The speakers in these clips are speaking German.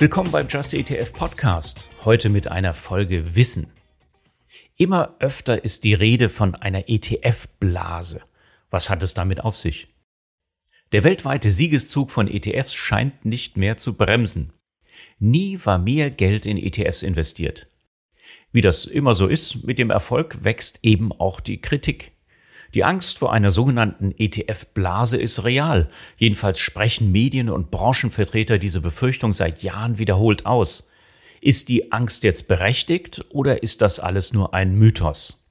Willkommen beim Just ETF Podcast. Heute mit einer Folge Wissen. Immer öfter ist die Rede von einer ETF-Blase. Was hat es damit auf sich? Der weltweite Siegeszug von ETFs scheint nicht mehr zu bremsen. Nie war mehr Geld in ETFs investiert. Wie das immer so ist, mit dem Erfolg wächst eben auch die Kritik. Die Angst vor einer sogenannten ETF-Blase ist real. Jedenfalls sprechen Medien und Branchenvertreter diese Befürchtung seit Jahren wiederholt aus. Ist die Angst jetzt berechtigt oder ist das alles nur ein Mythos?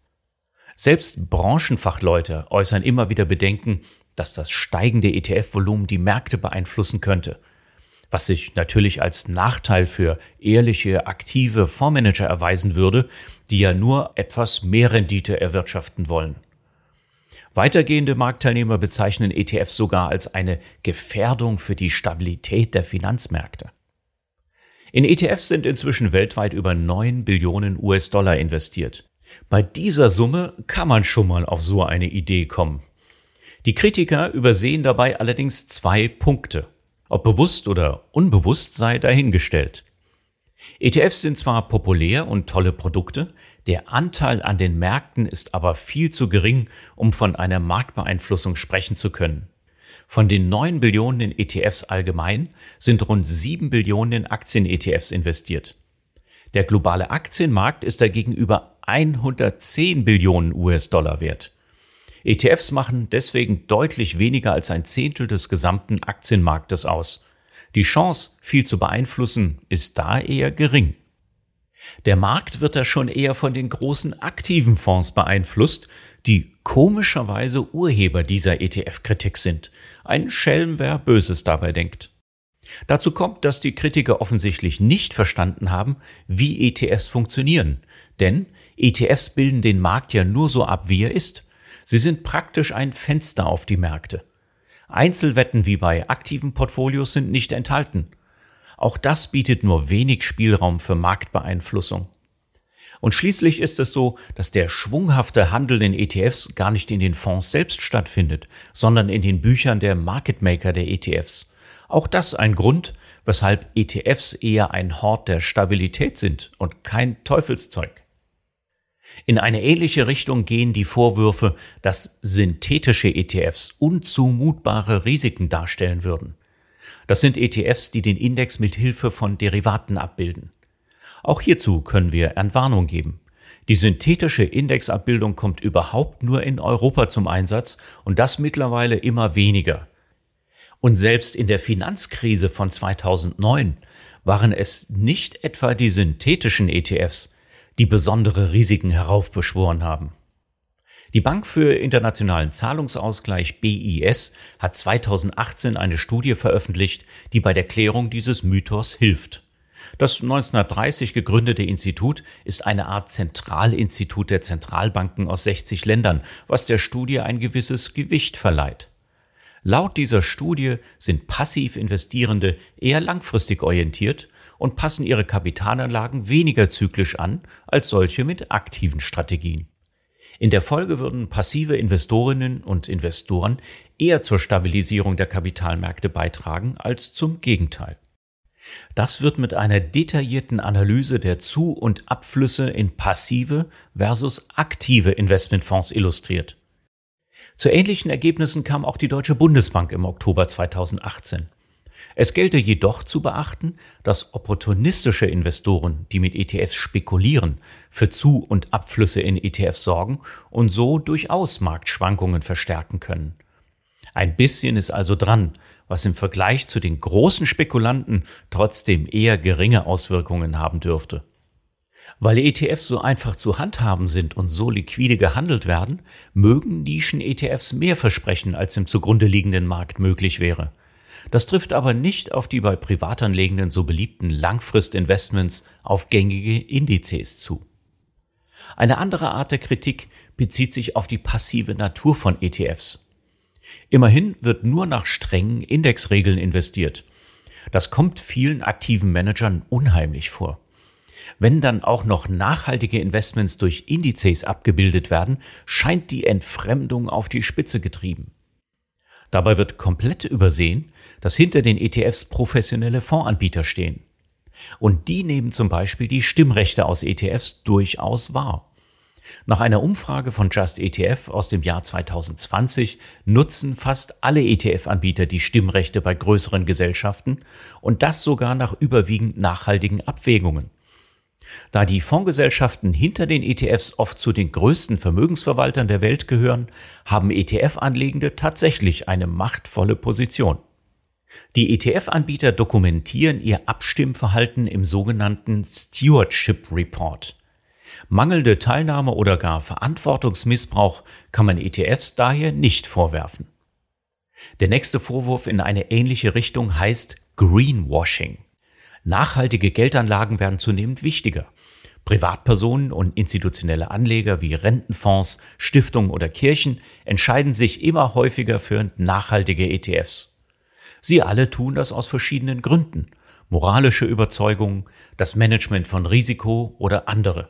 Selbst Branchenfachleute äußern immer wieder Bedenken, dass das steigende ETF-Volumen die Märkte beeinflussen könnte, was sich natürlich als Nachteil für ehrliche, aktive Fondsmanager erweisen würde, die ja nur etwas mehr Rendite erwirtschaften wollen. Weitergehende Marktteilnehmer bezeichnen ETFs sogar als eine Gefährdung für die Stabilität der Finanzmärkte. In ETFs sind inzwischen weltweit über 9 Billionen US-Dollar investiert. Bei dieser Summe kann man schon mal auf so eine Idee kommen. Die Kritiker übersehen dabei allerdings zwei Punkte. Ob bewusst oder unbewusst sei dahingestellt. ETFs sind zwar populär und tolle Produkte, der Anteil an den Märkten ist aber viel zu gering, um von einer Marktbeeinflussung sprechen zu können. Von den 9 Billionen in ETFs allgemein sind rund 7 Billionen in Aktien-ETFs investiert. Der globale Aktienmarkt ist dagegen über 110 Billionen US-Dollar wert. ETFs machen deswegen deutlich weniger als ein Zehntel des gesamten Aktienmarktes aus. Die Chance, viel zu beeinflussen, ist da eher gering. Der Markt wird da schon eher von den großen aktiven Fonds beeinflusst, die komischerweise Urheber dieser ETF-Kritik sind. Ein Schelm, wer Böses dabei denkt. Dazu kommt, dass die Kritiker offensichtlich nicht verstanden haben, wie ETFs funktionieren. Denn ETFs bilden den Markt ja nur so ab, wie er ist. Sie sind praktisch ein Fenster auf die Märkte. Einzelwetten wie bei aktiven Portfolios sind nicht enthalten. Auch das bietet nur wenig Spielraum für Marktbeeinflussung. Und schließlich ist es so, dass der schwunghafte Handel in ETFs gar nicht in den Fonds selbst stattfindet, sondern in den Büchern der Market Maker der ETFs. Auch das ein Grund, weshalb ETFs eher ein Hort der Stabilität sind und kein Teufelszeug. In eine ähnliche Richtung gehen die Vorwürfe, dass synthetische ETFs unzumutbare Risiken darstellen würden. Das sind ETFs, die den Index mit Hilfe von Derivaten abbilden. Auch hierzu können wir Entwarnung geben. Die synthetische Indexabbildung kommt überhaupt nur in Europa zum Einsatz und das mittlerweile immer weniger. Und selbst in der Finanzkrise von 2009 waren es nicht etwa die synthetischen ETFs, die besondere Risiken heraufbeschworen haben. Die Bank für internationalen Zahlungsausgleich BIS hat 2018 eine Studie veröffentlicht, die bei der Klärung dieses Mythos hilft. Das 1930 gegründete Institut ist eine Art Zentralinstitut der Zentralbanken aus 60 Ländern, was der Studie ein gewisses Gewicht verleiht. Laut dieser Studie sind passiv Investierende eher langfristig orientiert und passen ihre Kapitalanlagen weniger zyklisch an als solche mit aktiven Strategien. In der Folge würden passive Investorinnen und Investoren eher zur Stabilisierung der Kapitalmärkte beitragen als zum Gegenteil. Das wird mit einer detaillierten Analyse der Zu- und Abflüsse in passive versus aktive Investmentfonds illustriert. Zu ähnlichen Ergebnissen kam auch die Deutsche Bundesbank im Oktober 2018. Es gelte jedoch zu beachten, dass opportunistische Investoren, die mit ETFs spekulieren, für Zu- und Abflüsse in ETFs sorgen und so durchaus Marktschwankungen verstärken können. Ein bisschen ist also dran, was im Vergleich zu den großen Spekulanten trotzdem eher geringe Auswirkungen haben dürfte. Weil ETFs so einfach zu handhaben sind und so liquide gehandelt werden, mögen Nischen-ETFs mehr versprechen, als im zugrunde liegenden Markt möglich wäre. Das trifft aber nicht auf die bei Privatanlegenden so beliebten Langfristinvestments auf gängige Indizes zu. Eine andere Art der Kritik bezieht sich auf die passive Natur von ETFs. Immerhin wird nur nach strengen Indexregeln investiert. Das kommt vielen aktiven Managern unheimlich vor. Wenn dann auch noch nachhaltige Investments durch Indizes abgebildet werden, scheint die Entfremdung auf die Spitze getrieben. Dabei wird komplett übersehen, dass hinter den ETFs professionelle Fondsanbieter stehen. Und die nehmen zum Beispiel die Stimmrechte aus ETFs durchaus wahr. Nach einer Umfrage von Just ETF aus dem Jahr 2020 nutzen fast alle ETF-Anbieter die Stimmrechte bei größeren Gesellschaften und das sogar nach überwiegend nachhaltigen Abwägungen. Da die Fondsgesellschaften hinter den ETFs oft zu den größten Vermögensverwaltern der Welt gehören, haben ETF-Anlegende tatsächlich eine machtvolle Position. Die ETF-Anbieter dokumentieren ihr Abstimmverhalten im sogenannten Stewardship Report. Mangelnde Teilnahme oder gar Verantwortungsmissbrauch kann man ETFs daher nicht vorwerfen. Der nächste Vorwurf in eine ähnliche Richtung heißt Greenwashing. Nachhaltige Geldanlagen werden zunehmend wichtiger. Privatpersonen und institutionelle Anleger wie Rentenfonds, Stiftungen oder Kirchen entscheiden sich immer häufiger für nachhaltige ETFs. Sie alle tun das aus verschiedenen Gründen. Moralische Überzeugungen, das Management von Risiko oder andere.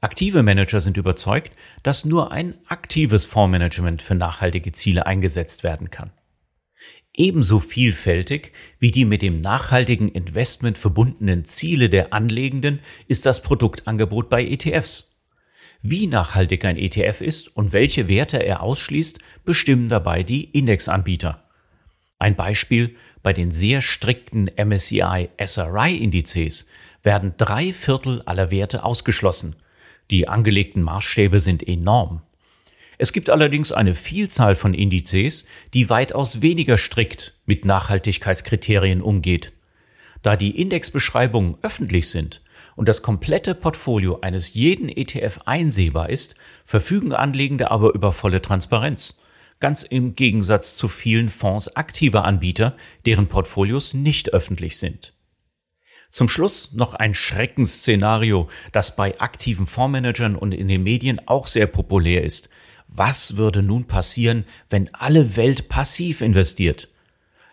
Aktive Manager sind überzeugt, dass nur ein aktives Fondsmanagement für nachhaltige Ziele eingesetzt werden kann. Ebenso vielfältig wie die mit dem nachhaltigen Investment verbundenen Ziele der Anlegenden ist das Produktangebot bei ETFs. Wie nachhaltig ein ETF ist und welche Werte er ausschließt, bestimmen dabei die Indexanbieter. Ein Beispiel, bei den sehr strikten MSCI SRI Indizes werden drei Viertel aller Werte ausgeschlossen. Die angelegten Maßstäbe sind enorm. Es gibt allerdings eine Vielzahl von Indizes, die weitaus weniger strikt mit Nachhaltigkeitskriterien umgeht. Da die Indexbeschreibungen öffentlich sind und das komplette Portfolio eines jeden ETF einsehbar ist, verfügen Anlegende aber über volle Transparenz. Ganz im Gegensatz zu vielen Fonds aktiver Anbieter, deren Portfolios nicht öffentlich sind. Zum Schluss noch ein Schreckensszenario, das bei aktiven Fondsmanagern und in den Medien auch sehr populär ist. Was würde nun passieren, wenn alle Welt passiv investiert?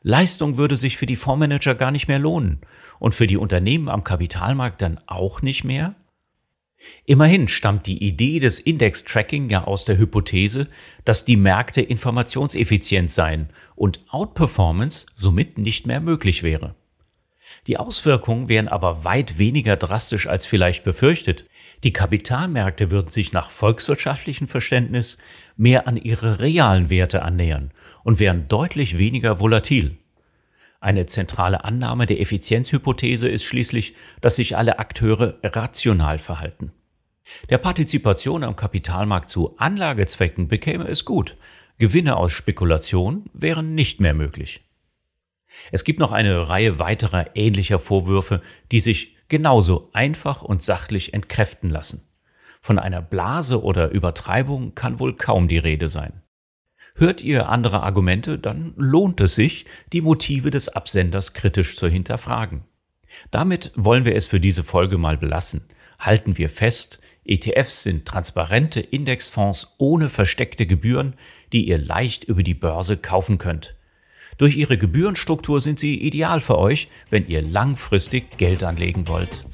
Leistung würde sich für die Fondsmanager gar nicht mehr lohnen und für die Unternehmen am Kapitalmarkt dann auch nicht mehr? Immerhin stammt die Idee des Index-Tracking ja aus der Hypothese, dass die Märkte informationseffizient seien und Outperformance somit nicht mehr möglich wäre. Die Auswirkungen wären aber weit weniger drastisch als vielleicht befürchtet. Die Kapitalmärkte würden sich nach volkswirtschaftlichem Verständnis mehr an ihre realen Werte annähern und wären deutlich weniger volatil. Eine zentrale Annahme der Effizienzhypothese ist schließlich, dass sich alle Akteure rational verhalten. Der Partizipation am Kapitalmarkt zu Anlagezwecken bekäme es gut. Gewinne aus Spekulation wären nicht mehr möglich. Es gibt noch eine Reihe weiterer ähnlicher Vorwürfe, die sich genauso einfach und sachlich entkräften lassen. Von einer Blase oder Übertreibung kann wohl kaum die Rede sein. Hört ihr andere Argumente, dann lohnt es sich, die Motive des Absenders kritisch zu hinterfragen. Damit wollen wir es für diese Folge mal belassen. Halten wir fest, ETFs sind transparente Indexfonds ohne versteckte Gebühren, die ihr leicht über die Börse kaufen könnt. Durch ihre Gebührenstruktur sind sie ideal für euch, wenn ihr langfristig Geld anlegen wollt.